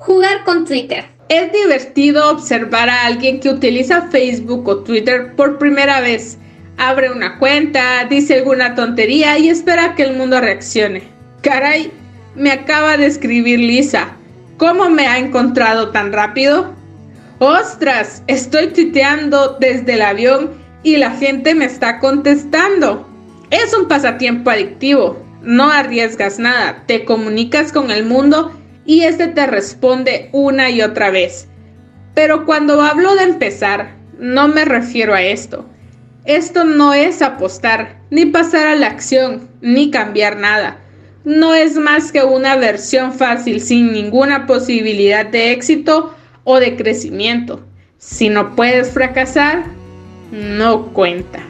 Jugar con Twitter. Es divertido observar a alguien que utiliza Facebook o Twitter por primera vez. Abre una cuenta, dice alguna tontería y espera que el mundo reaccione. Caray, me acaba de escribir Lisa. ¿Cómo me ha encontrado tan rápido? ¡Ostras! Estoy tuiteando desde el avión y la gente me está contestando. Es un pasatiempo adictivo. No arriesgas nada, te comunicas con el mundo y este te responde una y otra vez. Pero cuando hablo de empezar, no me refiero a esto. Esto no es apostar, ni pasar a la acción, ni cambiar nada. No es más que una versión fácil sin ninguna posibilidad de éxito o de crecimiento. Si no puedes fracasar, no cuenta.